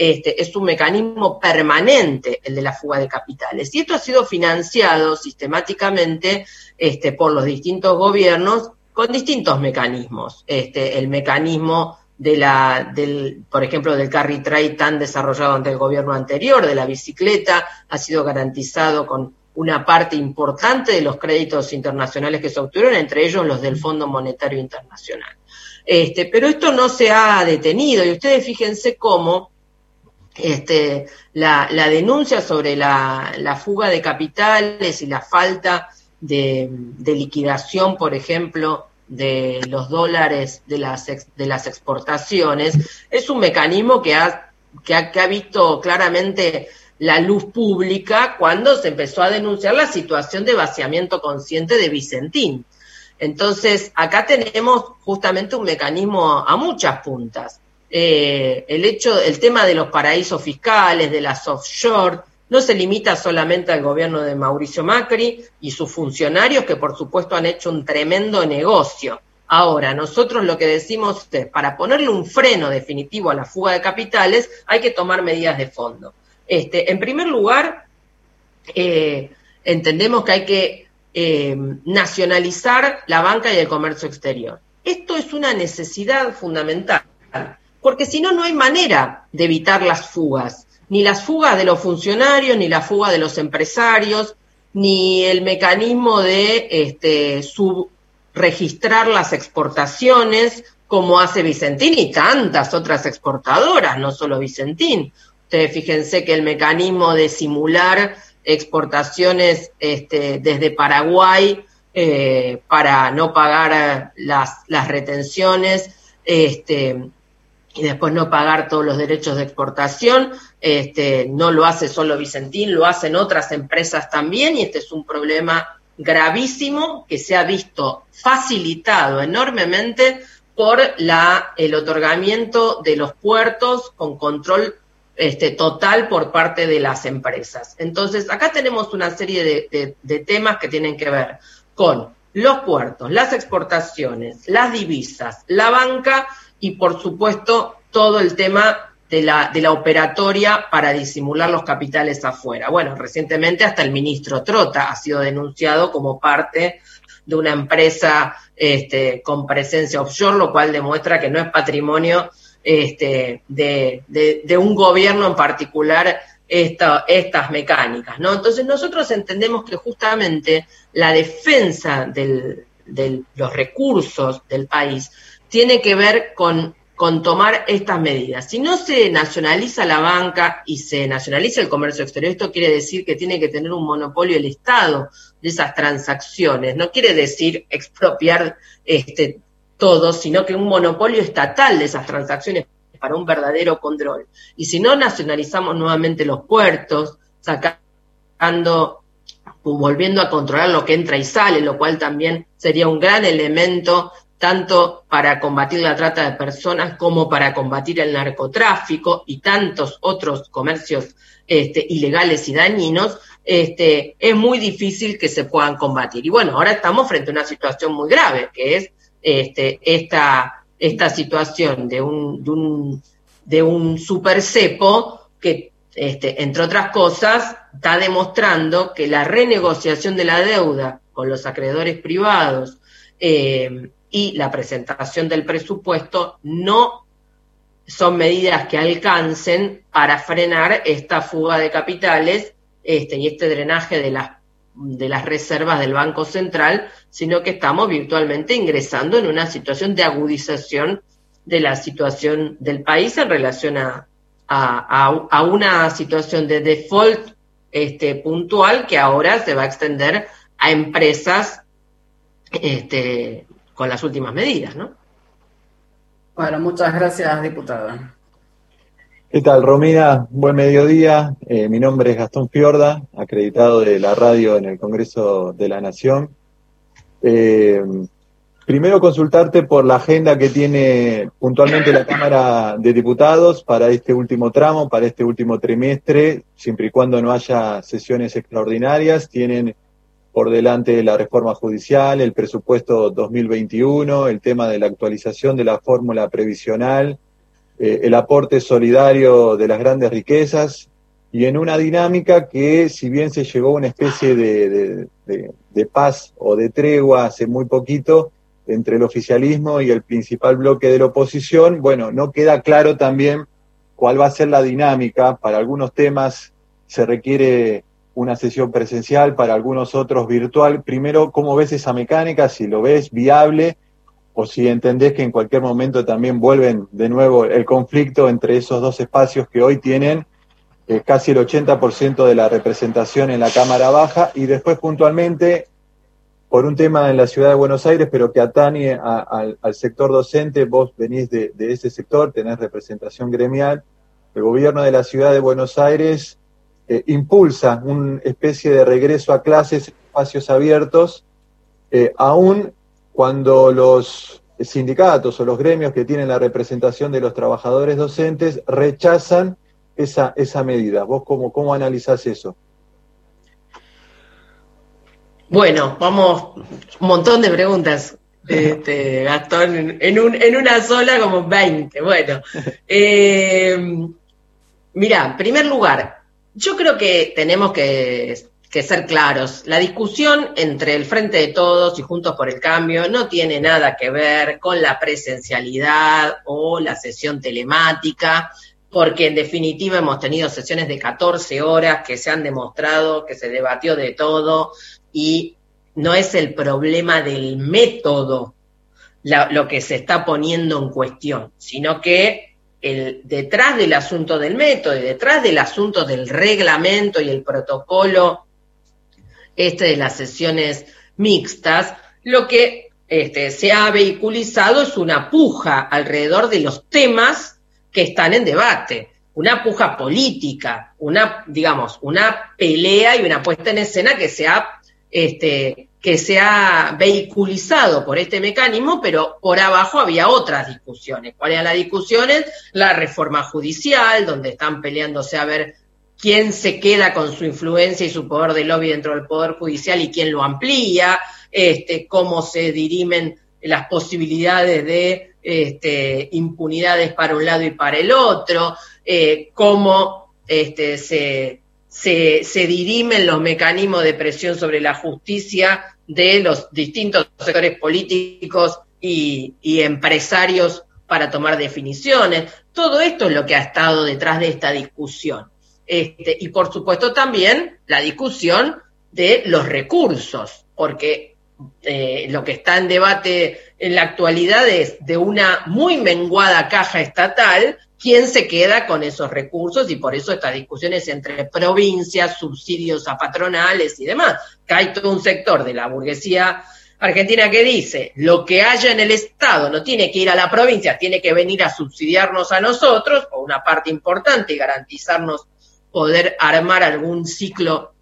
este, es un mecanismo permanente, el de la fuga de capitales. Y esto ha sido financiado sistemáticamente este, por los distintos gobiernos con distintos mecanismos. Este, el mecanismo de la, del, por ejemplo, del carry trade tan desarrollado ante el gobierno anterior, de la bicicleta, ha sido garantizado con una parte importante de los créditos internacionales que se obtuvieron, entre ellos los del Fondo Monetario Internacional. Pero esto no se ha detenido y ustedes fíjense cómo este, la, denuncia sobre la, fuga de capitales y la falta de, liquidación, por ejemplo, de los dólares de las, exportaciones, es un mecanismo que ha, que ha, visto claramente la luz pública cuando se empezó a denunciar la situación de vaciamiento consciente de Vicentín. Entonces, acá tenemos justamente un mecanismo a muchas puntas. Eh, el hecho, el tema de los paraísos fiscales, de las offshore, no se limita solamente al gobierno de Mauricio Macri y sus funcionarios, que por supuesto han hecho un tremendo negocio. Ahora, nosotros lo que decimos es, para ponerle un freno definitivo a la fuga de capitales, hay que tomar medidas de fondo. Este, en primer lugar, eh, entendemos que hay que eh, nacionalizar la banca y el comercio exterior. Esto es una necesidad fundamental, porque si no, no hay manera de evitar las fugas ni las fugas de los funcionarios, ni la fuga de los empresarios, ni el mecanismo de este, subregistrar las exportaciones, como hace Vicentín y tantas otras exportadoras, no solo Vicentín. Ustedes fíjense que el mecanismo de simular exportaciones este, desde Paraguay eh, para no pagar las, las retenciones, este, y después no pagar todos los derechos de exportación. Este, no lo hace solo Vicentín, lo hacen otras empresas también y este es un problema gravísimo que se ha visto facilitado enormemente por la, el otorgamiento de los puertos con control este, total por parte de las empresas. Entonces, acá tenemos una serie de, de temas que tienen que ver con los puertos, las exportaciones, las divisas, la banca y por supuesto todo el tema de la, de la operatoria para disimular los capitales afuera. Bueno, recientemente hasta el ministro Trota ha sido denunciado como parte de una empresa este, con presencia offshore, lo cual demuestra que no es patrimonio este, de, de, un gobierno en particular estas mecánicas, ¿no? Entonces nosotros entendemos que justamente la defensa de los recursos del país tiene que ver con, tomar estas medidas. Si no se nacionaliza la banca y se nacionaliza el comercio exterior, esto quiere decir que tiene que tener un monopolio el Estado de esas transacciones. No quiere decir expropiar este, todo, sino que un monopolio estatal de esas transacciones para un verdadero control. Y si no nacionalizamos nuevamente los puertos, sacando, volviendo a controlar lo que entra y sale, lo cual también sería un gran elemento tanto para combatir la trata de personas como para combatir el narcotráfico y tantos otros comercios este, ilegales y dañinos, este, es muy difícil que se puedan combatir. Y bueno, ahora estamos frente a una situación muy grave, que es este, esta, esta situación de un, de un, de super cepo que, entre otras cosas, está demostrando que la renegociación de la deuda con los acreedores privados eh, y la presentación del presupuesto no son medidas que alcancen para frenar esta fuga de capitales este, y este drenaje de las, de las reservas del Banco Central, sino que estamos virtualmente ingresando en una situación de agudización de la situación del país en relación a, a, una situación de default este, puntual que ahora se va a extender a empresas este, con las últimas medidas, ¿no? Bueno, muchas gracias, diputada. ¿Qué tal, Romina? Buen mediodía. Eh, mi nombre es Gastón Fiorda, acreditado de la radio en el Congreso de la Nación. Eh, primero consultarte por la agenda que tiene puntualmente la Cámara de Diputados para este último tramo, para este último trimestre, siempre y cuando no haya sesiones extraordinarias. Tienen por delante la reforma judicial, el presupuesto 2021, el tema de la actualización de la fórmula previsional, eh, el aporte solidario de las grandes riquezas y en una dinámica que si bien se llegó a una especie de, paz o de tregua hace muy poquito, entre el oficialismo y el principal bloque de la oposición, bueno, no queda claro también cuál va a ser la dinámica. Para algunos temas se requiere una sesión presencial, para algunos otros virtual. Primero, ¿cómo ves esa mecánica? Si lo ves viable o si entendés que en cualquier momento también vuelven de nuevo el conflicto entre esos dos espacios que hoy tienen eh, casi el 80% de la representación en la Cámara Baja y después puntualmente por un tema en la ciudad de Buenos Aires, pero que atañe al sector docente, vos venís de, ese sector, tenés representación gremial, el gobierno de la ciudad de Buenos Aires eh, impulsa una especie de regreso a clases, espacios abiertos, eh, aún cuando los sindicatos o los gremios que tienen la representación de los trabajadores docentes rechazan esa, esa medida. ¿Vos cómo, cómo analizás eso? Bueno, vamos, un montón de preguntas, este, Gastón, en, un, en una sola como 20. Bueno, eh, mira, en primer lugar, yo creo que tenemos que, ser claros. La discusión entre el Frente de Todos y Juntos por el Cambio no tiene nada que ver con la presencialidad o la sesión telemática porque en definitiva hemos tenido sesiones de 14 horas que se han demostrado que se debatió de todo, y no es el problema del método lo que se está poniendo en cuestión, sino que el, detrás del asunto del método y detrás del asunto del reglamento y el protocolo este de las sesiones mixtas, lo que este, se ha vehiculizado es una puja alrededor de los temas que están en debate, una puja política, una, digamos, una pelea y una puesta en escena que se ha este, que se ha vehiculizado por este mecanismo, pero por abajo había otras discusiones. ¿Cuáles eran las discusiones? La reforma judicial, donde están peleándose a ver quién se queda con su influencia y su poder de lobby dentro del Poder Judicial y quién lo amplía, este, cómo se dirimen las posibilidades de este, impunidades para un lado y para el otro, eh, cómo este, se se, dirimen los mecanismos de presión sobre la justicia de los distintos sectores políticos y, empresarios para tomar definiciones. Todo esto es lo que ha estado detrás de esta discusión. Este, y por supuesto también la discusión de los recursos, porque eh, lo que está en debate en la actualidad es de una muy menguada caja estatal quién se queda con esos recursos y por eso estas discusiones entre provincias, subsidios a patronales y demás. Que hay todo un sector de la burguesía argentina que dice, lo que haya en el Estado no tiene que ir a la provincia, tiene que venir a subsidiarnos a nosotros, o una parte importante, y garantizarnos poder armar algún ciclo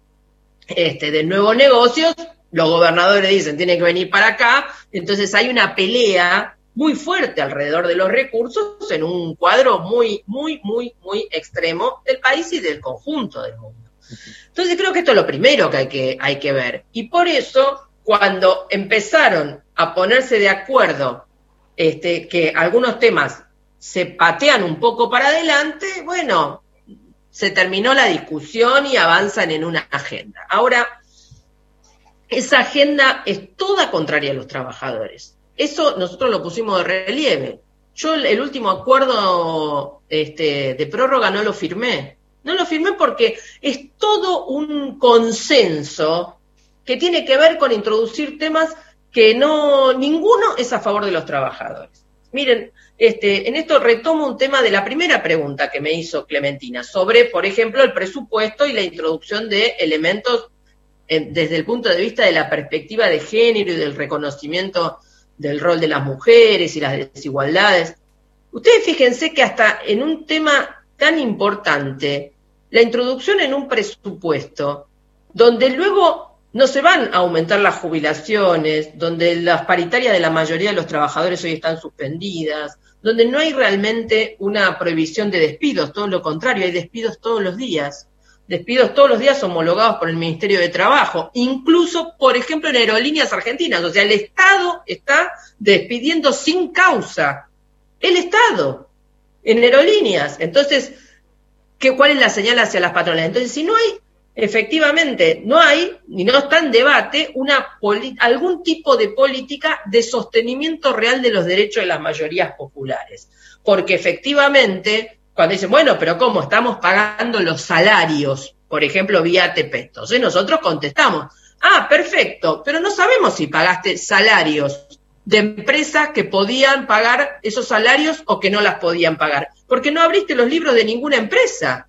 este, de nuevos negocios. Los gobernadores dicen, tiene que venir para acá. Entonces hay una pelea muy fuerte alrededor de los recursos en un cuadro muy, muy, muy, muy extremo del país y del conjunto del mundo. Entonces creo que esto es lo primero que hay que, hay que ver. Y por eso, cuando empezaron a ponerse de acuerdo este, que algunos temas se patean un poco para adelante, bueno, se terminó la discusión y avanzan en una agenda. Ahora, esa agenda es toda contraria a los trabajadores. Eso nosotros lo pusimos de relieve. Yo el último acuerdo este, de prórroga no lo firmé. No lo firmé porque es todo un consenso que tiene que ver con introducir temas que no, ninguno es a favor de los trabajadores. Miren, este, en esto retomo un tema de la primera pregunta que me hizo Clementina sobre, por ejemplo, el presupuesto y la introducción de elementos eh, desde el punto de vista de la perspectiva de género y del reconocimiento del rol de las mujeres y las desigualdades. Ustedes fíjense que hasta en un tema tan importante, la introducción en un presupuesto, donde luego no se van a aumentar las jubilaciones, donde las paritarias de la mayoría de los trabajadores hoy están suspendidas, donde no hay realmente una prohibición de despidos, todo lo contrario, hay despidos todos los días despidos todos los días homologados por el Ministerio de Trabajo, incluso, por ejemplo, en aerolíneas argentinas. O sea, el Estado está despidiendo sin causa. El Estado, en aerolíneas. Entonces, ¿qué, ¿cuál es la señal hacia las patronas? Entonces, si no hay efectivamente no hay, ni no está en debate, una algún tipo de política de sostenimiento real de los derechos de las mayorías populares. Porque efectivamente, cuando dicen, bueno, pero ¿cómo? Estamos pagando los salarios, por ejemplo, vía ATP. Entonces nosotros contestamos, ah, perfecto, pero no sabemos si pagaste salarios de empresas que podían pagar esos salarios o que no las podían pagar, porque no abriste los libros de ninguna empresa.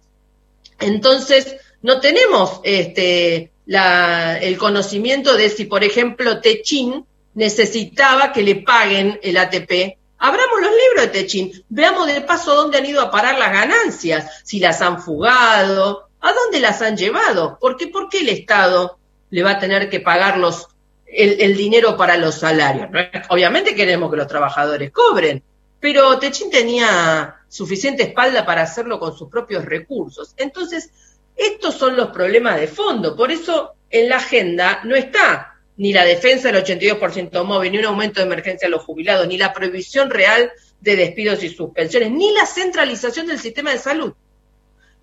Entonces, no tenemos este, el conocimiento de si, por ejemplo, Techin necesitaba que le paguen el ATP. Abramos los libros de Techin, veamos de paso dónde han ido a parar las ganancias, si las han fugado, a dónde las han llevado, porque ¿por qué el Estado le va a tener que pagar los, el, dinero para los salarios? Obviamente queremos que los trabajadores cobren, pero Techin tenía suficiente espalda para hacerlo con sus propios recursos. Entonces, estos son los problemas de fondo. Por eso en la agenda no está ni la defensa del 82% móvil, ni un aumento de emergencia a los jubilados, ni la prohibición real de despidos y suspensiones, ni la centralización del sistema de salud.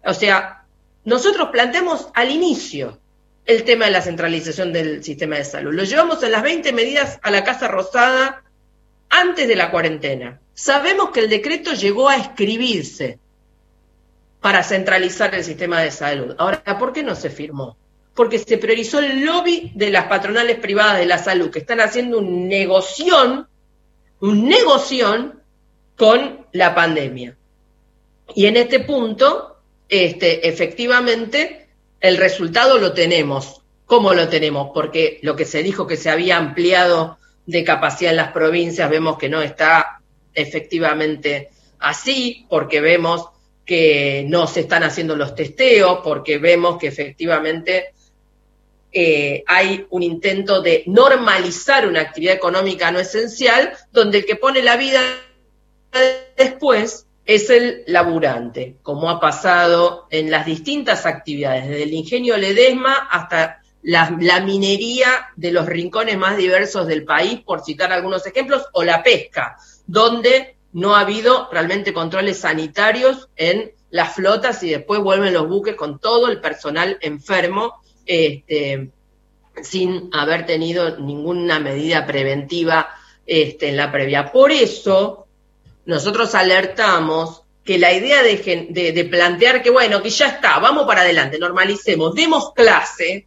O sea, nosotros planteamos al inicio el tema de la centralización del sistema de salud. Lo llevamos en las 20 medidas a la Casa Rosada antes de la cuarentena. Sabemos que el decreto llegó a escribirse para centralizar el sistema de salud. Ahora, ¿por qué no se firmó? Porque se priorizó el lobby de las patronales privadas de la salud, que están haciendo un negoción, un negoción con la pandemia. Y en este punto, este, efectivamente, el resultado lo tenemos. ¿Cómo lo tenemos? Porque lo que se dijo que se había ampliado de capacidad en las provincias, vemos que no está efectivamente así, porque vemos que no se están haciendo los testeos, porque vemos que efectivamente eh, hay un intento de normalizar una actividad económica no esencial, donde el que pone la vida después es el laburante, como ha pasado en las distintas actividades, desde el ingenio Ledesma hasta la, la, minería de los rincones más diversos del país, por citar algunos ejemplos, o la pesca, donde no ha habido realmente controles sanitarios en las flotas y después vuelven los buques con todo el personal enfermo este, sin haber tenido ninguna medida preventiva este, en la previa. Por eso nosotros alertamos que la idea de, plantear que, bueno, que ya está, vamos para adelante, normalicemos, demos clase,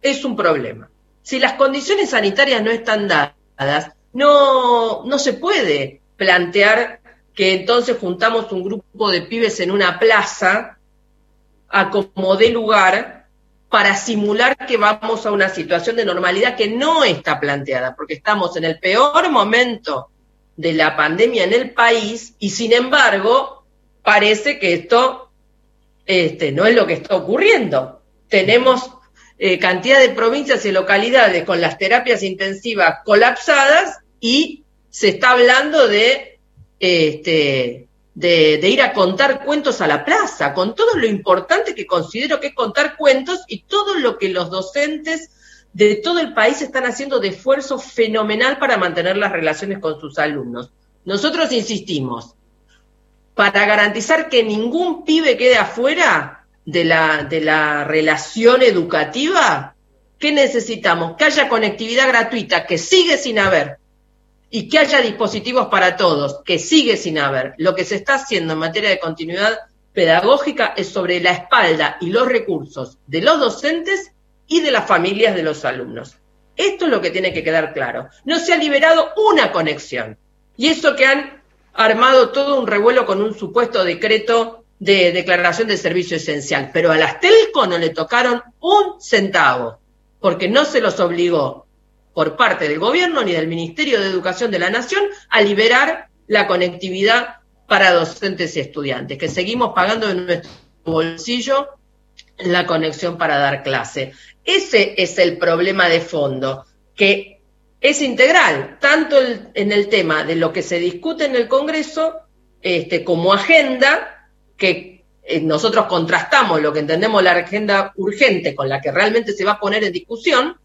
es un problema. Si las condiciones sanitarias no están dadas, no, no se puede plantear que entonces juntamos un grupo de pibes en una plaza a como de lugar para simular que vamos a una situación de normalidad que no está planteada, porque estamos en el peor momento de la pandemia en el país y sin embargo parece que esto este, no es lo que está ocurriendo. Tenemos eh, cantidad de provincias y localidades con las terapias intensivas colapsadas y se está hablando de, este, de, ir a contar cuentos a la plaza, con todo lo importante que considero que es contar cuentos y todo lo que los docentes de todo el país están haciendo de esfuerzo fenomenal para mantener las relaciones con sus alumnos. Nosotros insistimos, para garantizar que ningún pibe quede afuera de la, de la relación educativa, ¿qué necesitamos? Que haya conectividad gratuita, que sigue sin haber, y que haya dispositivos para todos, que sigue sin haber. Lo que se está haciendo en materia de continuidad pedagógica es sobre la espalda y los recursos de los docentes y de las familias de los alumnos. Esto es lo que tiene que quedar claro. No se ha liberado una conexión. Y eso que han armado todo un revuelo con un supuesto decreto de declaración de servicio esencial. Pero a las telco no le tocaron un centavo, porque no se los obligó por parte del gobierno ni del Ministerio de Educación de la Nación a liberar la conectividad para docentes y estudiantes, que seguimos pagando en nuestro bolsillo la conexión para dar clase. Ese es el problema de fondo, que es integral, tanto en el tema de lo que se discute en el Congreso este, como agenda, que eh, nosotros contrastamos lo que entendemos la agenda urgente con la que realmente se va a poner en discusión,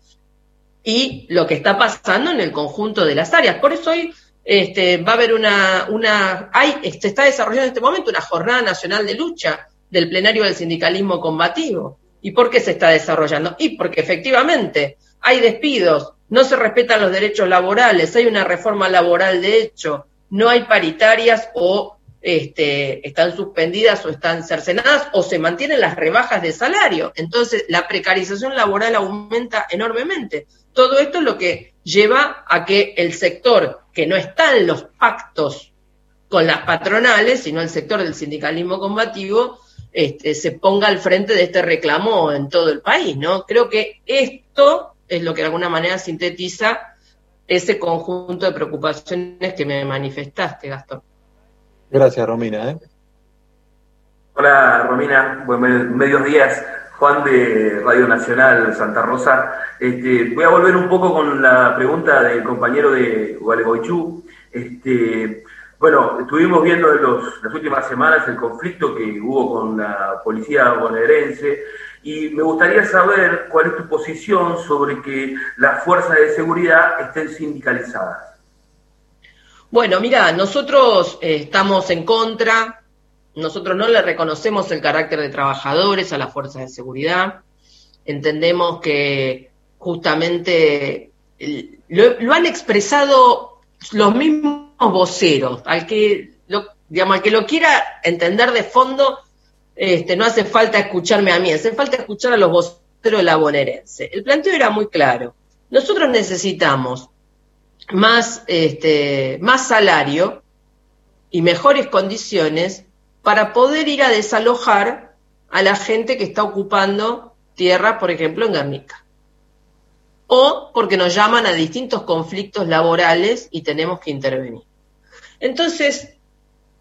y lo que está pasando en el conjunto de las áreas. Por eso hoy este, va a haber una, una hay, se está desarrollando en este momento una jornada nacional de lucha del plenario del sindicalismo combativo, ¿Y por qué se está desarrollando? Y porque efectivamente hay despidos, no se respetan los derechos laborales, hay una reforma laboral de hecho, no hay paritarias o este, están suspendidas o están cercenadas o se mantienen las rebajas de salario. Entonces, la precarización laboral aumenta enormemente. Todo esto es lo que lleva a que el sector que no está en los pactos con las patronales, sino el sector del sindicalismo combativo, este, se ponga al frente de este reclamo en todo el país, ¿no? Creo que esto es lo que de alguna manera sintetiza ese conjunto de preocupaciones que me manifestaste, Gastón. Gracias, Romina. ¿eh? Hola, Romina. Buen medios días. Juan de Radio Nacional Santa Rosa. Este, voy a volver un poco con la pregunta del compañero de Gualeguaychú. Este, bueno, estuvimos viendo en las últimas semanas el conflicto que hubo con la policía bonaerense y me gustaría saber cuál es tu posición sobre que las fuerzas de seguridad estén sindicalizadas. Bueno, mira, nosotros eh, estamos en contra, nosotros no le reconocemos el carácter de trabajadores a las fuerzas de seguridad, entendemos que justamente lo, han expresado los mismos voceros, al que lo, digamos, al que lo quiera entender de fondo, este, no hace falta escucharme a mí, hace falta escuchar a los voceros la bonaerense. El planteo era muy claro. Nosotros necesitamos más, este, más salario y mejores condiciones para poder ir a desalojar a la gente que está ocupando tierra, por ejemplo, en Guernica. O porque nos llaman a distintos conflictos laborales y tenemos que intervenir. Entonces,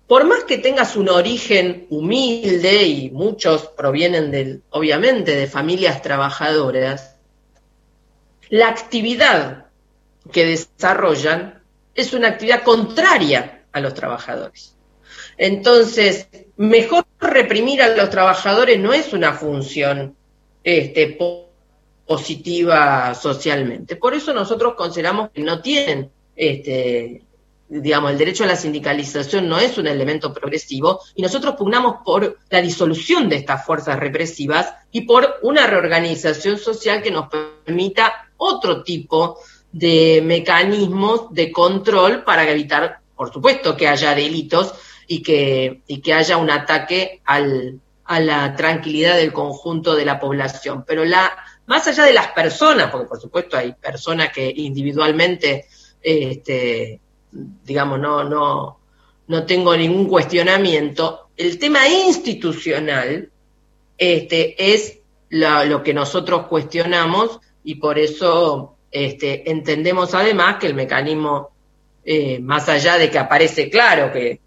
por más que tengas un origen humilde y muchos provienen del, obviamente de familias trabajadoras, la actividad que desarrollan es una actividad contraria a los trabajadores. Entonces, mejor reprimir a los trabajadores no es una función este, positiva socialmente. Por eso nosotros consideramos que no tienen, este, digamos, el derecho a la sindicalización no es un elemento progresivo y nosotros pugnamos por la disolución de estas fuerzas represivas y por una reorganización social que nos permita otro tipo de mecanismos de control para evitar, por supuesto, que haya delitos y que, y que haya un ataque al, a la tranquilidad del conjunto de la población. Pero la, más allá de las personas, porque por supuesto hay personas que individualmente, este, digamos, no, no, no tengo ningún cuestionamiento, el tema institucional este, es lo que nosotros cuestionamos y por eso este, entendemos además que el mecanismo, eh, más allá de que aparece claro que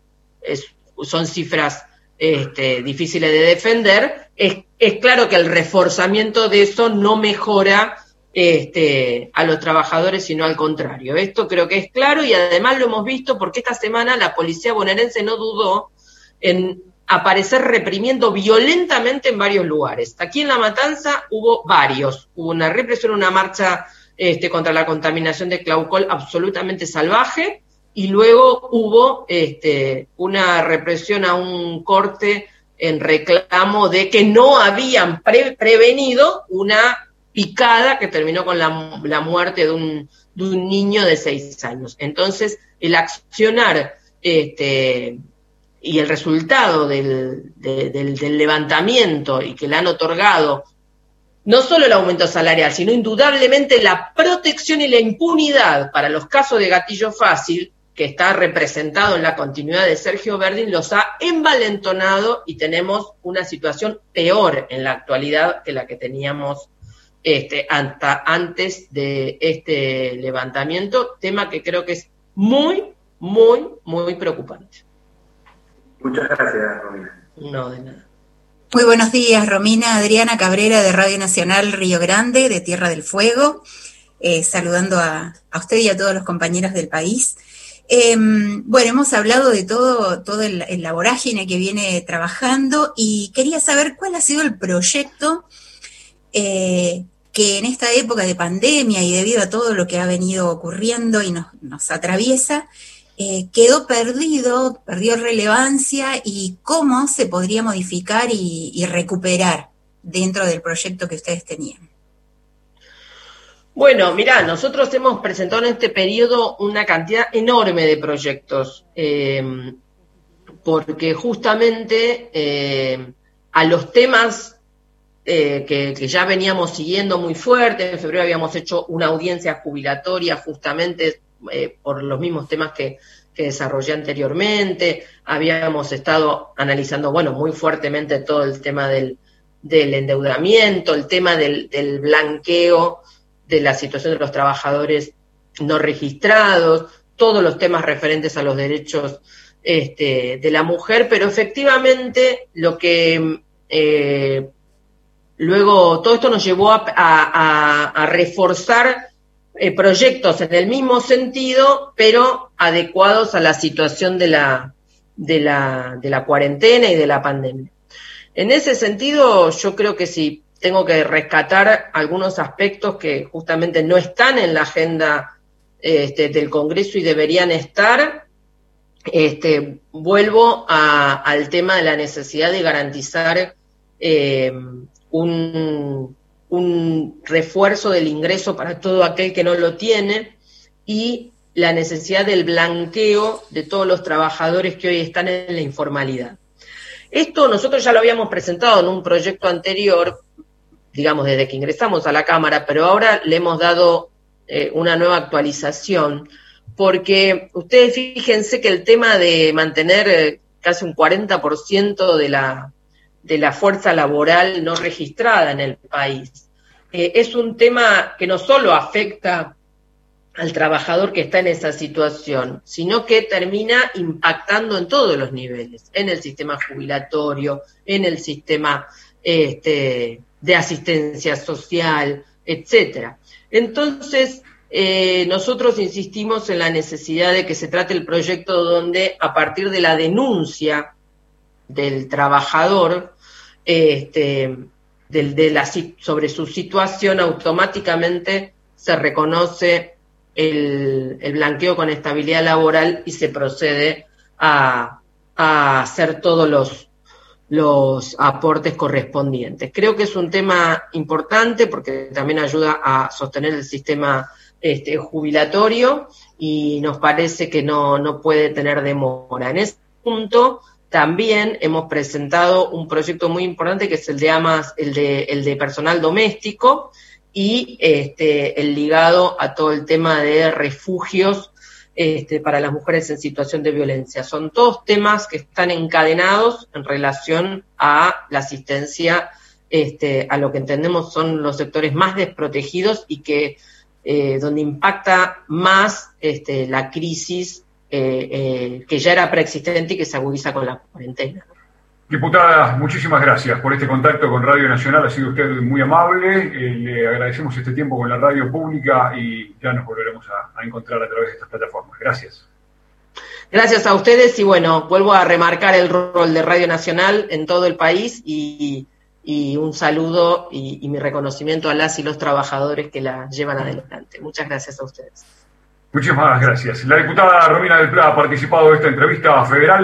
son cifras este, difíciles de defender, es, claro que el reforzamiento de eso no mejora este, a los trabajadores, sino al contrario. Esto creo que es claro y además lo hemos visto porque esta semana la policía bonaerense no dudó en aparecer reprimiendo violentamente en varios lugares. Aquí en La Matanza hubo varios. Hubo una represión, una marcha este, contra la contaminación de Claucol absolutamente salvaje y luego hubo este, una represión a un corte en reclamo de que no habían prevenido una picada que terminó con la, muerte de un, de un, niño de seis años. Entonces, el accionar este, y el resultado del, del levantamiento y que le han otorgado no solo el aumento salarial, sino indudablemente la protección y la impunidad para los casos de gatillo fácil, que está representado en la continuidad de Sergio Verdín, los ha envalentonado y tenemos una situación peor en la actualidad que la que teníamos este, hasta antes de este levantamiento, tema que creo que es muy, muy, muy preocupante. Muchas gracias, Romina. No, de nada. Muy buenos días, Romina Adriana Cabrera de Radio Nacional Río Grande, de Tierra del Fuego, eh, saludando a, usted y a todos los compañeros del país. Em, bueno, hemos hablado de todo, todo el, la vorágine que viene trabajando y quería saber cuál ha sido el proyecto eh, que en esta época de pandemia y debido a todo lo que ha venido ocurriendo y nos, nos atraviesa, eh, quedó perdido, perdió relevancia y cómo se podría modificar y, recuperar dentro del proyecto que ustedes tenían. Bueno, mirá, nosotros hemos presentado en este periodo una cantidad enorme de proyectos, eh, porque justamente eh, a los temas eh, que, ya veníamos siguiendo muy fuerte, en febrero habíamos hecho una audiencia jubilatoria justamente por los mismos temas que, desarrollé anteriormente, habíamos estado analizando, bueno, muy fuertemente todo el tema del, endeudamiento, el tema del blanqueo de la situación de los trabajadores no registrados, todos los temas referentes a los derechos este, de la mujer, pero efectivamente lo que eh, luego todo esto nos llevó a, reforzar eh, proyectos en el mismo sentido, pero adecuados a la situación de la, cuarentena y de la pandemia. En ese sentido, yo creo que si tengo que rescatar algunos aspectos que justamente no están en la agenda este, del Congreso y deberían estar. Este, vuelvo al tema de la necesidad de garantizar eh, un, un refuerzo del ingreso para todo aquel que no lo tiene y la necesidad del blanqueo de todos los trabajadores que hoy están en la informalidad. Esto nosotros ya lo habíamos presentado en un proyecto anterior, digamos, desde que ingresamos a la Cámara, pero ahora le hemos dado eh, una nueva actualización, porque ustedes fíjense que el tema de mantener eh, casi un 40% de la, de la fuerza laboral no registrada en el país, eh, es un tema que no solo afecta al trabajador que está en esa situación, sino que termina impactando en todos los niveles, en el sistema jubilatorio, en el sistema este, de asistencia social, etcétera. Entonces, eh, nosotros insistimos en la necesidad de que se trate el proyecto donde, a partir de la denuncia del trabajador, este, de la, sobre su situación, automáticamente se reconoce el, blanqueo con estabilidad laboral y se procede a hacer todos los los aportes correspondientes. Creo que es un tema importante porque también ayuda a sostener el sistema este, jubilatorio y nos parece que no, no puede tener demora. En ese punto también hemos presentado un proyecto muy importante que es el de AMAS, el de, el de personal doméstico y este, el ligado a todo el tema de refugios este, para las mujeres en situación de violencia. Son todos temas que están encadenados en relación a la asistencia este, a lo que entendemos son los sectores más desprotegidos y que eh, donde impacta más este, la crisis eh, eh, que ya era preexistente y que se agudiza con la cuarentena. Diputada, muchísimas gracias por este contacto con Radio Nacional. Ha sido usted muy amable. Eh, le agradecemos este tiempo con la radio pública y ya nos volveremos a, encontrar a través de estas plataformas. Gracias. Gracias a ustedes y bueno, vuelvo a remarcar el rol de Radio Nacional en todo el país y, un saludo y, y mi reconocimiento a las y los trabajadores que la llevan adelante. Muchas gracias a ustedes. Muchísimas gracias. La diputada Romina del Pla ha participado de esta entrevista federal.